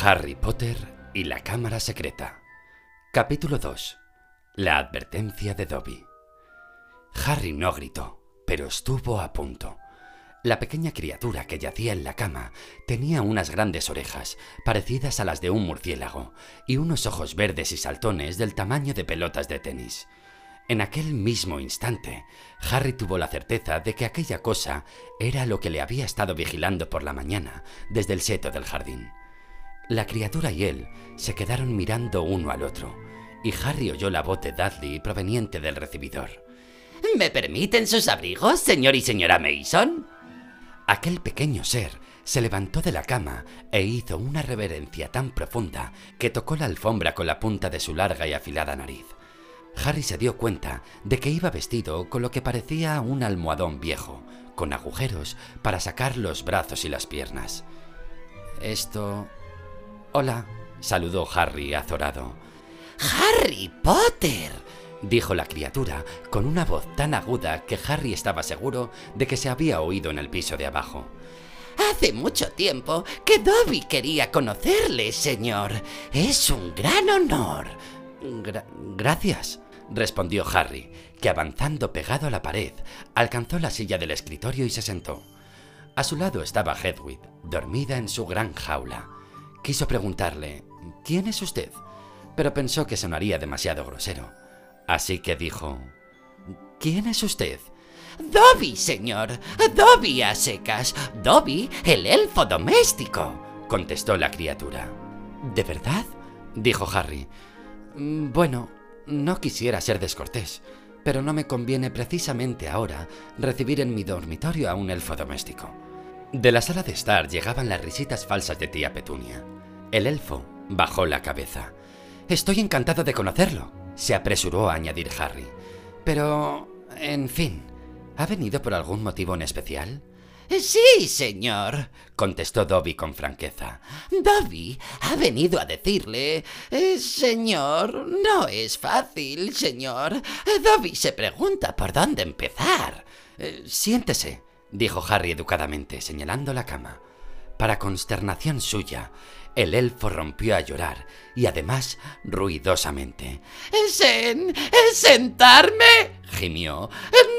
Harry Potter y la Cámara Secreta. Capítulo 2. La advertencia de Dobby. Harry no gritó, pero estuvo a punto. La pequeña criatura que yacía en la cama tenía unas grandes orejas, parecidas a las de un murciélago, y unos ojos verdes y saltones del tamaño de pelotas de tenis. En aquel mismo instante, Harry tuvo la certeza de que aquella cosa era lo que le había estado vigilando por la mañana desde el seto del jardín. La criatura y él se quedaron mirando uno al otro, y Harry oyó la voz de Dudley proveniente del recibidor. ¿Me permiten sus abrigos, señor y señora Mason? Aquel pequeño ser se levantó de la cama e hizo una reverencia tan profunda que tocó la alfombra con la punta de su larga y afilada nariz. Harry se dio cuenta de que iba vestido con lo que parecía un almohadón viejo, con agujeros para sacar los brazos y las piernas. Esto... Hola, saludó Harry azorado. ¡Harry Potter! dijo la criatura con una voz tan aguda que Harry estaba seguro de que se había oído en el piso de abajo. Hace mucho tiempo que Dobby quería conocerle, señor. Es un gran honor. gracias, respondió Harry, que avanzando pegado a la pared, alcanzó la silla del escritorio y se sentó. A su lado estaba Hedwig, dormida en su gran jaula. Quiso preguntarle, ¿quién es usted? Pero pensó que sonaría demasiado grosero. Así que dijo, ¿quién es usted? Dobby, señor. Dobby a secas. Dobby, el elfo doméstico, contestó la criatura. ¿De verdad? dijo Harry. Mm, bueno, no quisiera ser descortés, pero no me conviene precisamente ahora recibir en mi dormitorio a un elfo doméstico. De la sala de estar llegaban las risitas falsas de tía Petunia. El elfo bajó la cabeza. Estoy encantado de conocerlo, se apresuró a añadir Harry. Pero, en fin, ¿ha venido por algún motivo en especial? Sí, señor, contestó Dobby con franqueza. Dobby ha venido a decirle... Eh, señor, no es fácil, señor. Dobby se pregunta por dónde empezar. Eh, siéntese, dijo Harry educadamente, señalando la cama. Para consternación suya, el elfo rompió a llorar y además ruidosamente. ¿Sen, sentarme? gimió.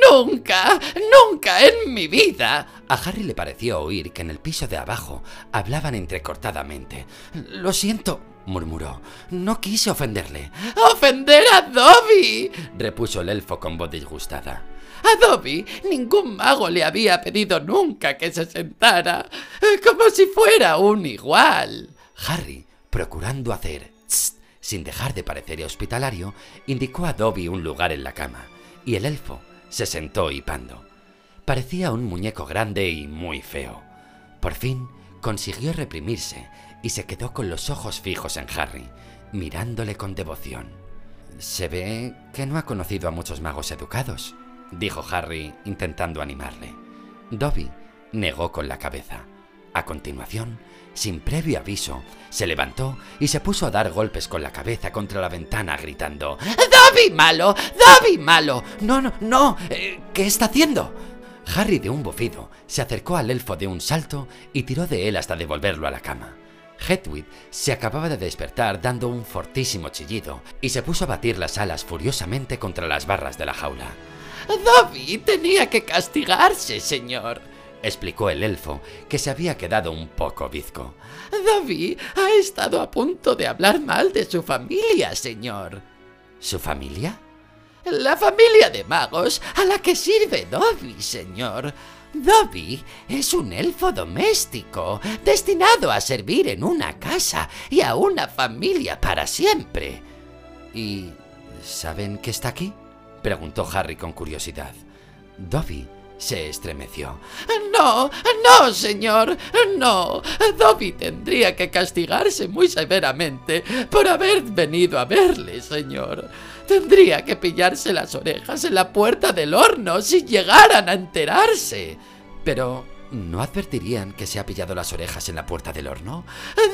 Nunca, nunca en mi vida. A Harry le pareció oír que en el piso de abajo hablaban entrecortadamente. Lo siento, murmuró. No quise ofenderle. ¡Ofender a Dobby! repuso el elfo con voz disgustada. A Dobby ningún mago le había pedido nunca que se sentara, como si fuera un igual. Harry, procurando hacer sin dejar de parecer hospitalario, indicó a Dobby un lugar en la cama, y el elfo se sentó hipando. Parecía un muñeco grande y muy feo. Por fin consiguió reprimirse y se quedó con los ojos fijos en Harry, mirándole con devoción. Se ve que no ha conocido a muchos magos educados, dijo Harry intentando animarle. Dobby negó con la cabeza. A continuación, sin previo aviso, se levantó y se puso a dar golpes con la cabeza contra la ventana gritando ¡Dobby malo! ¡Dobby malo! No, no, no. Eh, ¿Qué está haciendo? Harry de un bufido se acercó al elfo de un salto y tiró de él hasta devolverlo a la cama. Hedwig se acababa de despertar dando un fortísimo chillido y se puso a batir las alas furiosamente contra las barras de la jaula. Dobby tenía que castigarse, señor explicó el elfo, que se había quedado un poco bizco. Dobby ha estado a punto de hablar mal de su familia, señor. ¿Su familia? La familia de magos a la que sirve Dobby, señor. Dobby es un elfo doméstico, destinado a servir en una casa y a una familia para siempre. ¿Y saben que está aquí? Preguntó Harry con curiosidad. Dobby se estremeció. No, no, señor, no. Dobby tendría que castigarse muy severamente por haber venido a verle, señor. Tendría que pillarse las orejas en la puerta del horno si llegaran a enterarse. Pero ¿No advertirían que se ha pillado las orejas en la puerta del horno?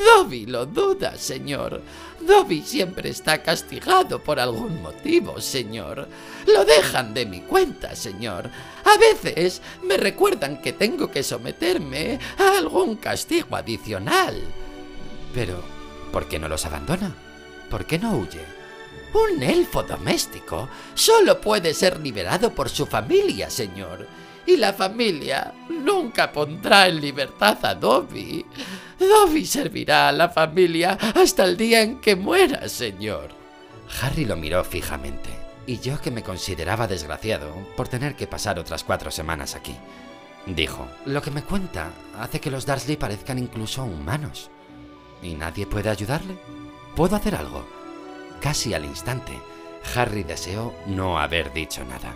Dobby lo duda, señor. Dobby siempre está castigado por algún motivo, señor. Lo dejan de mi cuenta, señor. A veces me recuerdan que tengo que someterme a algún castigo adicional. Pero, ¿por qué no los abandona? ¿Por qué no huye? Un elfo doméstico solo puede ser liberado por su familia, señor. Y la familia nunca pondrá en libertad a Dobby. Dobby servirá a la familia hasta el día en que muera, señor. Harry lo miró fijamente, y yo que me consideraba desgraciado por tener que pasar otras cuatro semanas aquí. Dijo, lo que me cuenta hace que los Dursley parezcan incluso humanos. ¿Y nadie puede ayudarle? ¿Puedo hacer algo? Casi al instante, Harry deseó no haber dicho nada.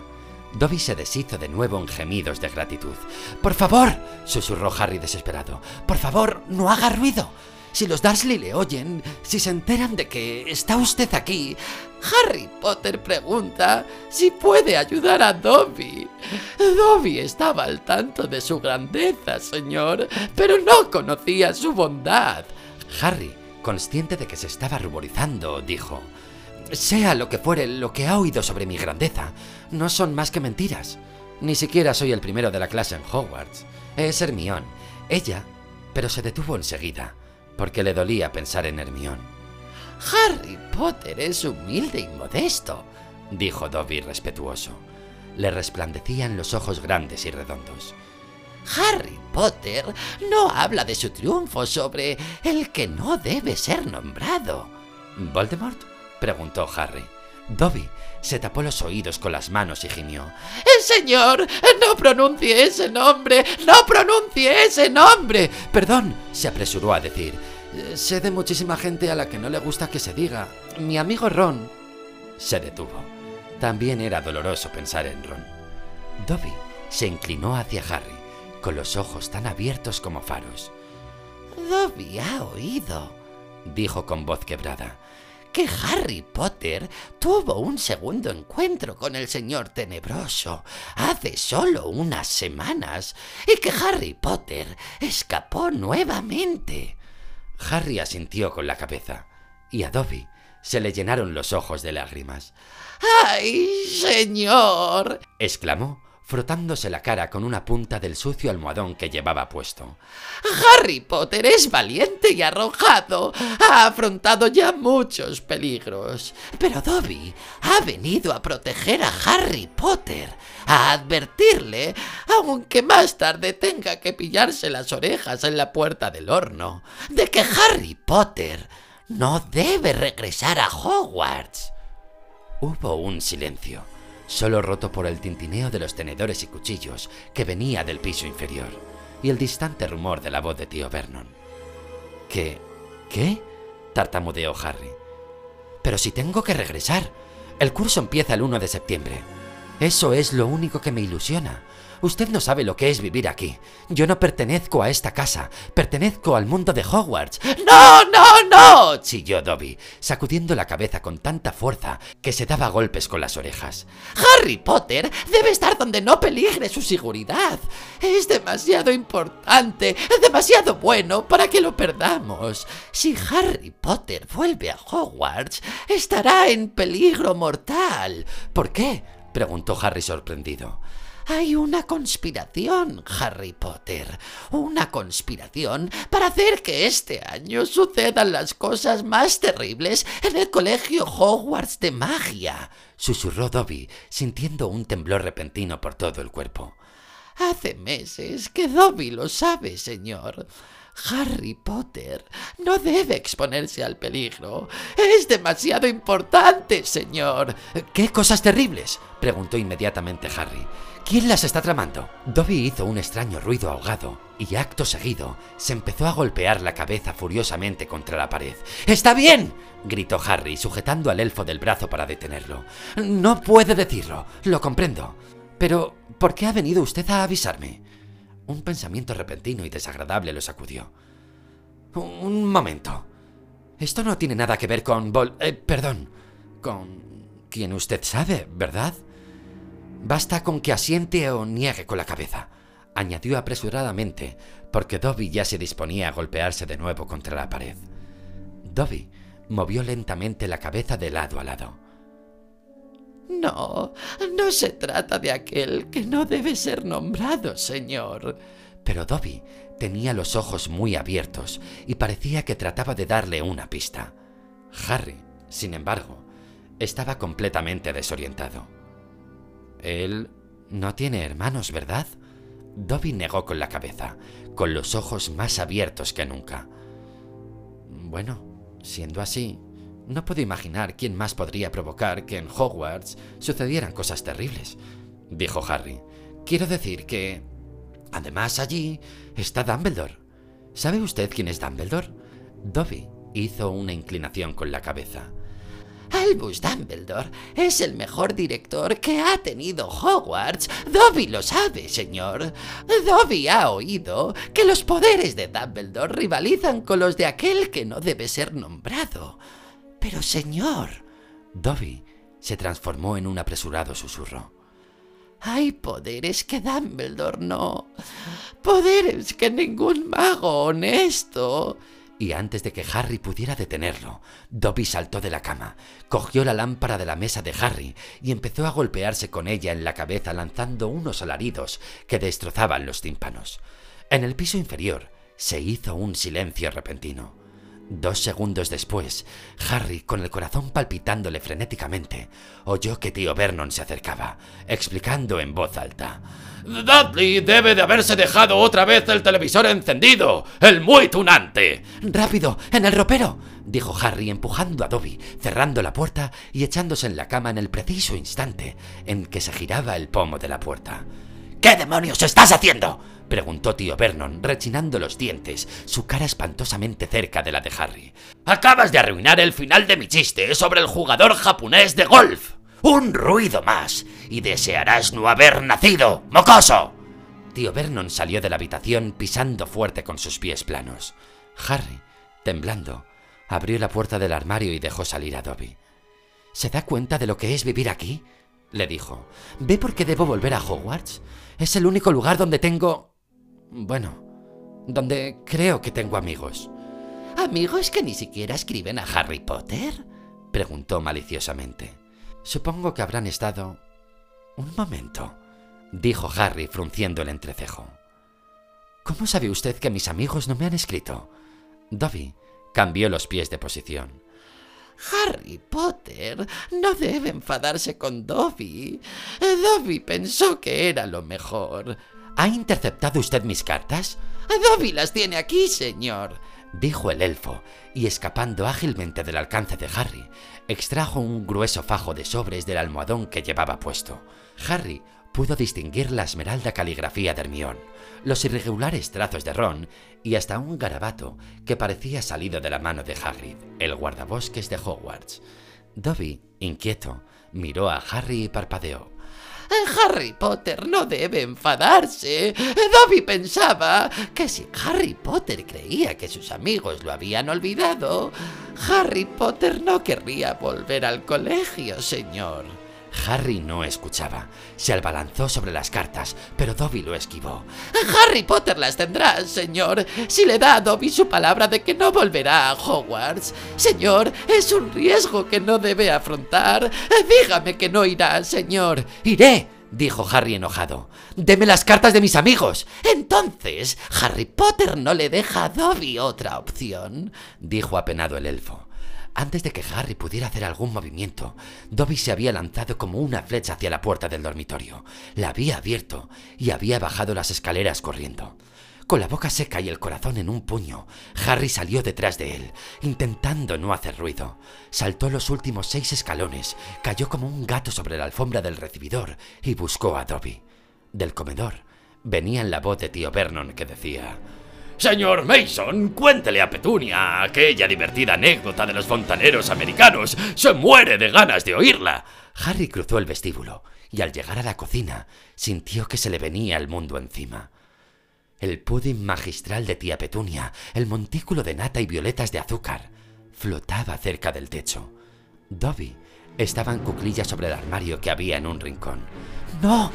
Dobby se deshizo de nuevo en gemidos de gratitud. Por favor, susurró Harry desesperado. Por favor, no haga ruido. Si los Dursley le oyen, si se enteran de que está usted aquí, Harry Potter pregunta si puede ayudar a Dobby. Dobby estaba al tanto de su grandeza, señor, pero no conocía su bondad. Harry, consciente de que se estaba ruborizando, dijo, Sea lo que fuere lo que ha oído sobre mi grandeza, no son más que mentiras. Ni siquiera soy el primero de la clase en Hogwarts. Es Hermione. Ella... Pero se detuvo enseguida, porque le dolía pensar en Hermione. Harry Potter es humilde y modesto, dijo Dobby respetuoso. Le resplandecían los ojos grandes y redondos. Harry Potter no habla de su triunfo sobre el que no debe ser nombrado. ¿Voldemort? Preguntó Harry. Dobby se tapó los oídos con las manos y gimió. ¡Eh, señor! ¡No pronuncie ese nombre! ¡No pronuncie ese nombre! Perdón, se apresuró a decir. Sé de muchísima gente a la que no le gusta que se diga. Mi amigo Ron. Se detuvo. También era doloroso pensar en Ron. Dobby se inclinó hacia Harry, con los ojos tan abiertos como faros. Dobby ha oído, dijo con voz quebrada que Harry Potter tuvo un segundo encuentro con el señor tenebroso hace solo unas semanas y que Harry Potter escapó nuevamente. Harry asintió con la cabeza y a Dobby se le llenaron los ojos de lágrimas. ¡Ay, señor! exclamó frotándose la cara con una punta del sucio almohadón que llevaba puesto. Harry Potter es valiente y arrojado. Ha afrontado ya muchos peligros. Pero Dobby ha venido a proteger a Harry Potter, a advertirle, aunque más tarde tenga que pillarse las orejas en la puerta del horno, de que Harry Potter no debe regresar a Hogwarts. Hubo un silencio solo roto por el tintineo de los tenedores y cuchillos que venía del piso inferior y el distante rumor de la voz de tío Vernon. ¿Qué? ¿Qué? tartamudeó Harry. Pero si tengo que regresar. El curso empieza el 1 de septiembre. Eso es lo único que me ilusiona. Usted no sabe lo que es vivir aquí. Yo no pertenezco a esta casa, pertenezco al mundo de Hogwarts. ¡No, no, no! chilló Dobby, sacudiendo la cabeza con tanta fuerza que se daba golpes con las orejas. Harry Potter debe estar donde no peligre su seguridad. Es demasiado importante, demasiado bueno para que lo perdamos. Si Harry Potter vuelve a Hogwarts, estará en peligro mortal. ¿Por qué? preguntó Harry sorprendido. Hay una conspiración, Harry Potter. Una conspiración para hacer que este año sucedan las cosas más terribles en el colegio Hogwarts de magia, susurró Dobby, sintiendo un temblor repentino por todo el cuerpo. Hace meses que Dobby lo sabe, señor. Harry Potter no debe exponerse al peligro. Es demasiado importante, señor. ¿Qué cosas terribles? preguntó inmediatamente Harry. ¿Quién las está tramando? Dobby hizo un extraño ruido ahogado y acto seguido se empezó a golpear la cabeza furiosamente contra la pared. ¡Está bien! gritó Harry, sujetando al elfo del brazo para detenerlo. No puede decirlo, lo comprendo. Pero, ¿por qué ha venido usted a avisarme? Un pensamiento repentino y desagradable lo sacudió. Un momento. Esto no tiene nada que ver con Vol... Eh, perdón. Con... quien usted sabe, ¿verdad? Basta con que asiente o niegue con la cabeza, añadió apresuradamente, porque Dobby ya se disponía a golpearse de nuevo contra la pared. Dobby movió lentamente la cabeza de lado a lado. No, no se trata de aquel que no debe ser nombrado, señor. Pero Dobby tenía los ojos muy abiertos y parecía que trataba de darle una pista. Harry, sin embargo, estaba completamente desorientado. Él no tiene hermanos, ¿verdad? Dobby negó con la cabeza, con los ojos más abiertos que nunca. Bueno, siendo así, no puedo imaginar quién más podría provocar que en Hogwarts sucedieran cosas terribles, dijo Harry. Quiero decir que... Además allí está Dumbledore. ¿Sabe usted quién es Dumbledore? Dobby hizo una inclinación con la cabeza. Albus Dumbledore es el mejor director que ha tenido Hogwarts. Dobby lo sabe, señor. Dobby ha oído que los poderes de Dumbledore rivalizan con los de aquel que no debe ser nombrado. Pero, señor. Dobby se transformó en un apresurado susurro. Hay poderes que Dumbledore no. Poderes que ningún mago honesto y antes de que Harry pudiera detenerlo, Dobby saltó de la cama, cogió la lámpara de la mesa de Harry y empezó a golpearse con ella en la cabeza lanzando unos alaridos que destrozaban los tímpanos. En el piso inferior se hizo un silencio repentino. Dos segundos después, Harry, con el corazón palpitándole frenéticamente, oyó que tío Vernon se acercaba, explicando en voz alta. Dudley debe de haberse dejado otra vez el televisor encendido. ¡El muy tunante! ¡Rápido! ¡En el ropero! dijo Harry empujando a Dobby, cerrando la puerta y echándose en la cama en el preciso instante en que se giraba el pomo de la puerta. ¿Qué demonios estás haciendo? Preguntó tío Vernon, rechinando los dientes, su cara espantosamente cerca de la de Harry. Acabas de arruinar el final de mi chiste sobre el jugador japonés de golf. Un ruido más, y desearás no haber nacido, mocoso. Tío Vernon salió de la habitación pisando fuerte con sus pies planos. Harry, temblando, abrió la puerta del armario y dejó salir a Dobby. ¿Se da cuenta de lo que es vivir aquí? le dijo. ¿Ve por qué debo volver a Hogwarts? Es el único lugar donde tengo... Bueno, donde creo que tengo amigos. ¿Amigos que ni siquiera escriben a Harry Potter? preguntó maliciosamente. Supongo que habrán estado... Un momento, dijo Harry frunciendo el entrecejo. ¿Cómo sabe usted que mis amigos no me han escrito? Dobby cambió los pies de posición. Harry Potter no debe enfadarse con Dobby. Dobby pensó que era lo mejor. ¿Ha interceptado usted mis cartas? Dobby las tiene aquí, señor dijo el elfo, y escapando ágilmente del alcance de Harry, extrajo un grueso fajo de sobres del almohadón que llevaba puesto. Harry pudo distinguir la esmeralda caligrafía de Hermión, los irregulares trazos de Ron y hasta un garabato que parecía salido de la mano de Hagrid, el guardabosques de Hogwarts. Dobby, inquieto, miró a Harry y parpadeó. Harry Potter no debe enfadarse. Dobby pensaba que si Harry Potter creía que sus amigos lo habían olvidado, Harry Potter no querría volver al colegio, señor. Harry no escuchaba. Se abalanzó sobre las cartas, pero Dobby lo esquivó. Harry Potter las tendrá, señor, si le da a Dobby su palabra de que no volverá a Hogwarts. Señor, es un riesgo que no debe afrontar. Dígame que no irá, señor. Iré, dijo Harry enojado. Deme las cartas de mis amigos. Entonces, Harry Potter no le deja a Dobby otra opción, dijo apenado el elfo. Antes de que Harry pudiera hacer algún movimiento, Dobby se había lanzado como una flecha hacia la puerta del dormitorio. La había abierto y había bajado las escaleras corriendo. Con la boca seca y el corazón en un puño, Harry salió detrás de él, intentando no hacer ruido. Saltó los últimos seis escalones, cayó como un gato sobre la alfombra del recibidor y buscó a Dobby. Del comedor venía la voz de tío Vernon que decía... Señor Mason, cuéntele a Petunia aquella divertida anécdota de los fontaneros americanos. Se muere de ganas de oírla. Harry cruzó el vestíbulo y al llegar a la cocina sintió que se le venía el mundo encima. El pudding magistral de tía Petunia, el montículo de nata y violetas de azúcar, flotaba cerca del techo. Dobby estaba en cuclillas sobre el armario que había en un rincón. ¡No!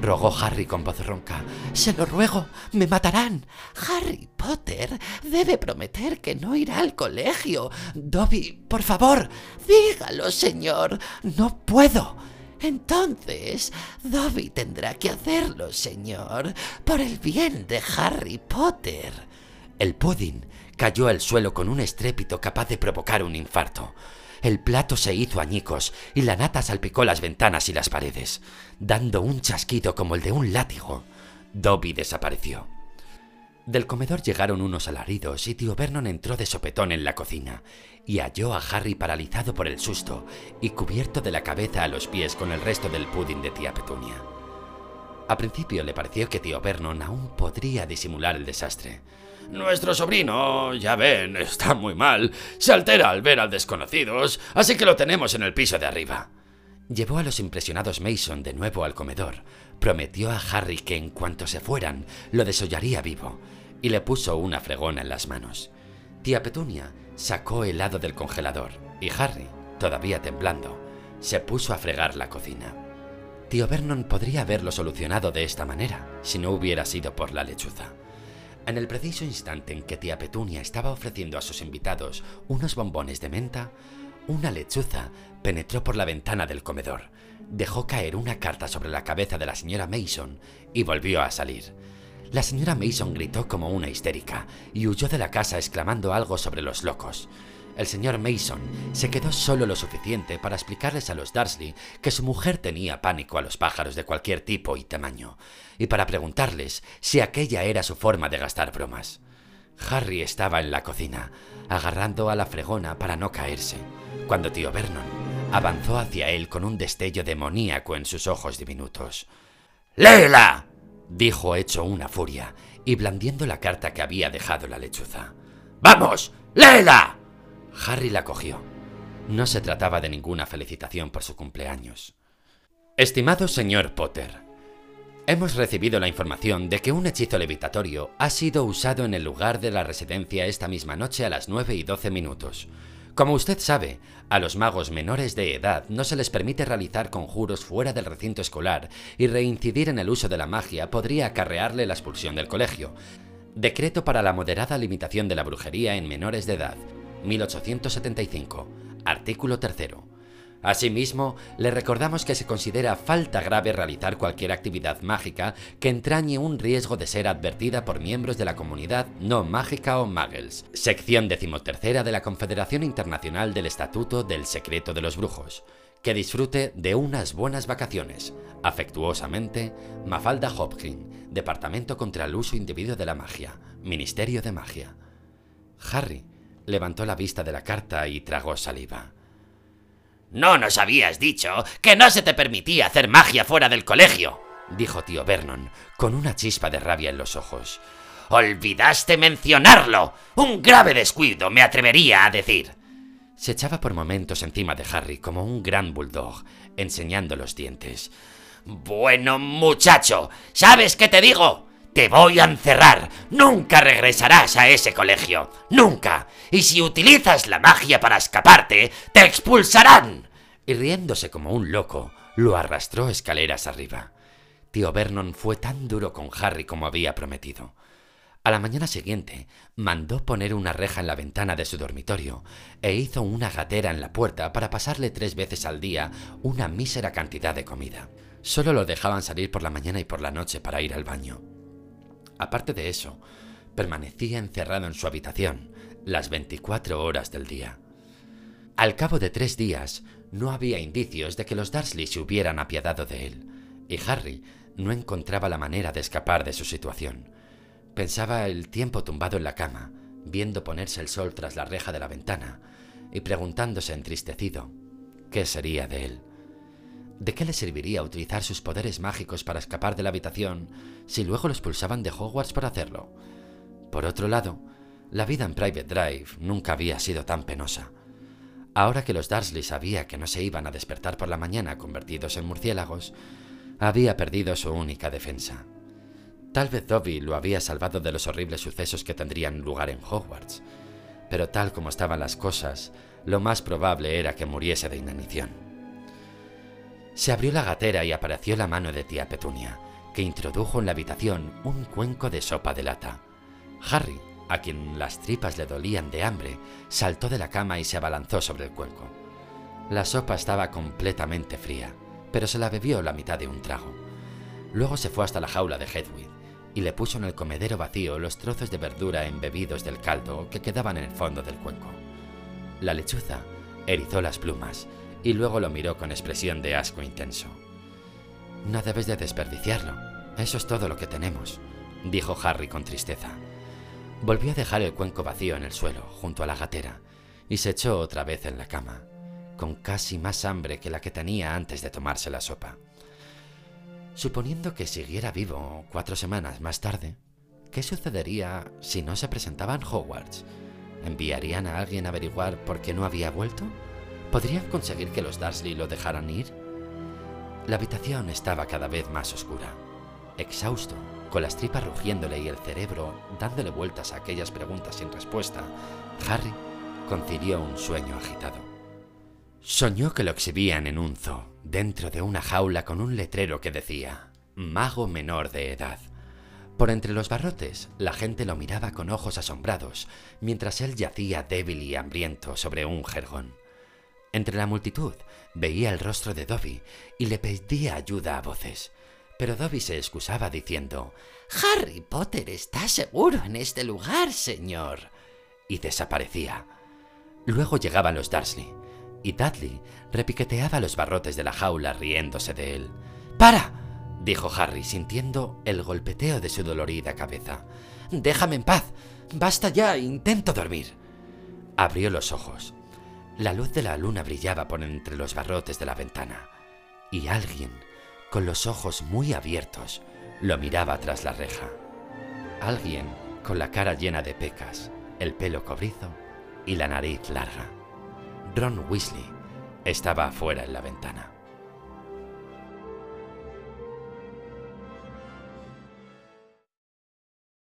Rogó Harry con voz ronca. Se lo ruego, me matarán. Harry Potter debe prometer que no irá al colegio. Dobby, por favor, dígalo, señor. No puedo. Entonces, Dobby tendrá que hacerlo, señor, por el bien de Harry Potter. El pudding cayó al suelo con un estrépito capaz de provocar un infarto. El plato se hizo añicos y la nata salpicó las ventanas y las paredes, dando un chasquido como el de un látigo. Dobby desapareció. Del comedor llegaron unos alaridos y tío Vernon entró de sopetón en la cocina y halló a Harry paralizado por el susto y cubierto de la cabeza a los pies con el resto del pudding de tía Petunia. A principio le pareció que tío Vernon aún podría disimular el desastre. Nuestro sobrino, ya ven, está muy mal. Se altera al ver al desconocidos, así que lo tenemos en el piso de arriba. Llevó a los impresionados Mason de nuevo al comedor, prometió a Harry que en cuanto se fueran lo desollaría vivo y le puso una fregona en las manos. Tía Petunia sacó helado del congelador y Harry, todavía temblando, se puso a fregar la cocina. Tío Vernon podría haberlo solucionado de esta manera si no hubiera sido por la lechuza. En el preciso instante en que tía Petunia estaba ofreciendo a sus invitados unos bombones de menta, una lechuza penetró por la ventana del comedor, dejó caer una carta sobre la cabeza de la señora Mason y volvió a salir. La señora Mason gritó como una histérica y huyó de la casa exclamando algo sobre los locos. El señor Mason se quedó solo lo suficiente para explicarles a los Dursley que su mujer tenía pánico a los pájaros de cualquier tipo y tamaño, y para preguntarles si aquella era su forma de gastar bromas. Harry estaba en la cocina, agarrando a la fregona para no caerse, cuando tío Vernon avanzó hacia él con un destello demoníaco en sus ojos diminutos. ¡Léela! dijo hecho una furia y blandiendo la carta que había dejado la lechuza. ¡Vamos! ¡Léela! Harry la cogió. No se trataba de ninguna felicitación por su cumpleaños. Estimado señor Potter, hemos recibido la información de que un hechizo levitatorio ha sido usado en el lugar de la residencia esta misma noche a las 9 y 12 minutos. Como usted sabe, a los magos menores de edad no se les permite realizar conjuros fuera del recinto escolar y reincidir en el uso de la magia podría acarrearle la expulsión del colegio. Decreto para la moderada limitación de la brujería en menores de edad, 1875, artículo 3. Asimismo, le recordamos que se considera falta grave realizar cualquier actividad mágica que entrañe un riesgo de ser advertida por miembros de la comunidad no mágica o muggles. Sección decimotercera de la Confederación Internacional del Estatuto del Secreto de los Brujos. Que disfrute de unas buenas vacaciones. Afectuosamente, Mafalda Hopkins, Departamento contra el Uso Indebido de la Magia, Ministerio de Magia. Harry levantó la vista de la carta y tragó saliva. No nos habías dicho que no se te permitía hacer magia fuera del colegio, dijo tío Vernon, con una chispa de rabia en los ojos. Olvidaste mencionarlo. Un grave descuido, me atrevería a decir. Se echaba por momentos encima de Harry como un gran bulldog, enseñando los dientes. Bueno, muchacho, ¿sabes qué te digo? Te voy a encerrar. Nunca regresarás a ese colegio. Nunca. Y si utilizas la magia para escaparte, te expulsarán. Y riéndose como un loco, lo arrastró escaleras arriba. Tío Vernon fue tan duro con Harry como había prometido. A la mañana siguiente mandó poner una reja en la ventana de su dormitorio e hizo una gatera en la puerta para pasarle tres veces al día una mísera cantidad de comida. Solo lo dejaban salir por la mañana y por la noche para ir al baño. Aparte de eso, permanecía encerrado en su habitación las 24 horas del día. Al cabo de tres días, no había indicios de que los Dursley se hubieran apiadado de él, y Harry no encontraba la manera de escapar de su situación. Pensaba el tiempo tumbado en la cama, viendo ponerse el sol tras la reja de la ventana, y preguntándose entristecido qué sería de él. ¿De qué le serviría utilizar sus poderes mágicos para escapar de la habitación si luego los pulsaban de Hogwarts para hacerlo? Por otro lado, la vida en Private Drive nunca había sido tan penosa. Ahora que los Dursley sabía que no se iban a despertar por la mañana convertidos en murciélagos, había perdido su única defensa. Tal vez Dobby lo había salvado de los horribles sucesos que tendrían lugar en Hogwarts, pero tal como estaban las cosas, lo más probable era que muriese de inanición. Se abrió la gatera y apareció la mano de tía Petunia, que introdujo en la habitación un cuenco de sopa de lata. Harry, a quien las tripas le dolían de hambre, saltó de la cama y se abalanzó sobre el cuenco. La sopa estaba completamente fría, pero se la bebió la mitad de un trago. Luego se fue hasta la jaula de Hedwig y le puso en el comedero vacío los trozos de verdura embebidos del caldo que quedaban en el fondo del cuenco. La lechuza erizó las plumas y luego lo miró con expresión de asco intenso. No debes de desperdiciarlo. Eso es todo lo que tenemos, dijo Harry con tristeza. Volvió a dejar el cuenco vacío en el suelo, junto a la gatera, y se echó otra vez en la cama, con casi más hambre que la que tenía antes de tomarse la sopa. Suponiendo que siguiera vivo cuatro semanas más tarde, ¿qué sucedería si no se presentaban Hogwarts? ¿Enviarían a alguien a averiguar por qué no había vuelto? ¿Podrían conseguir que los Dursley lo dejaran ir? La habitación estaba cada vez más oscura. Exhausto, con las tripas rugiéndole y el cerebro dándole vueltas a aquellas preguntas sin respuesta, Harry concilió un sueño agitado. Soñó que lo exhibían en un zoo, dentro de una jaula con un letrero que decía Mago menor de edad. Por entre los barrotes, la gente lo miraba con ojos asombrados, mientras él yacía débil y hambriento sobre un jergón. Entre la multitud veía el rostro de Dobby y le pedía ayuda a voces. Pero Dobby se excusaba diciendo Harry Potter está seguro en este lugar, señor. y desaparecía. Luego llegaban los Dursley, y Dudley repiqueteaba los barrotes de la jaula riéndose de él. ¡Para! dijo Harry, sintiendo el golpeteo de su dolorida cabeza. Déjame en paz. Basta ya, intento dormir. Abrió los ojos. La luz de la luna brillaba por entre los barrotes de la ventana, y alguien, con los ojos muy abiertos, lo miraba tras la reja. Alguien con la cara llena de pecas, el pelo cobrizo y la nariz larga. Ron Weasley estaba afuera en la ventana.